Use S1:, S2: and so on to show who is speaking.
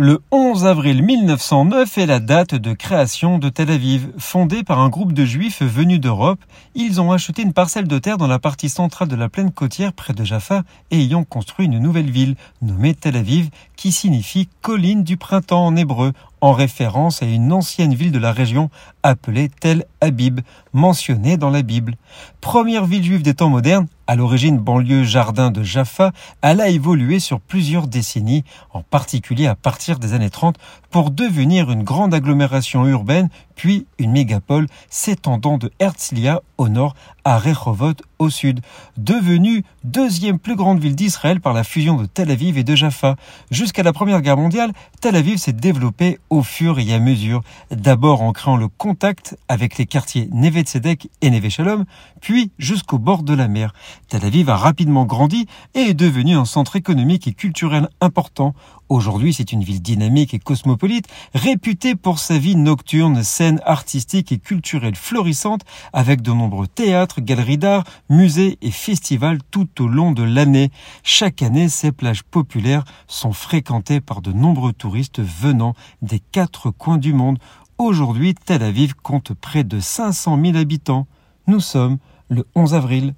S1: Le 11 avril 1909 est la date de création de Tel Aviv. Fondée par un groupe de juifs venus d'Europe, ils ont acheté une parcelle de terre dans la partie centrale de la plaine côtière près de Jaffa et y ont construit une nouvelle ville nommée Tel Aviv qui signifie colline du printemps en hébreu en référence à une ancienne ville de la région appelée Tel Habib, mentionnée dans la Bible. Première ville juive des temps modernes, à l'origine banlieue jardin de Jaffa, elle a évolué sur plusieurs décennies, en particulier à partir des années 30, pour devenir une grande agglomération urbaine, puis une mégapole s'étendant de Herzliya au nord à Rehovot au sud, devenue deuxième plus grande ville d'Israël par la fusion de Tel Aviv et de Jaffa. Jusqu'à la Première Guerre mondiale, Tel Aviv s'est développée au fur et à mesure, d'abord en créant le contact avec les quartiers Neve Tzedek et Neve Shalom, puis jusqu'au bord de la mer. Tel Aviv a rapidement grandi et est devenu un centre économique et culturel important. Aujourd'hui, c'est une ville dynamique et cosmopolite, réputée pour sa vie nocturne, scène artistique et culturelle florissante, avec de nombreux théâtres, galeries d'art, musées et festivals tout au long de l'année. Chaque année, ces plages populaires sont fréquentées par de nombreux touristes venant des quatre coins du monde. Aujourd'hui, Tel Aviv compte près de 500 000 habitants. Nous sommes le 11 avril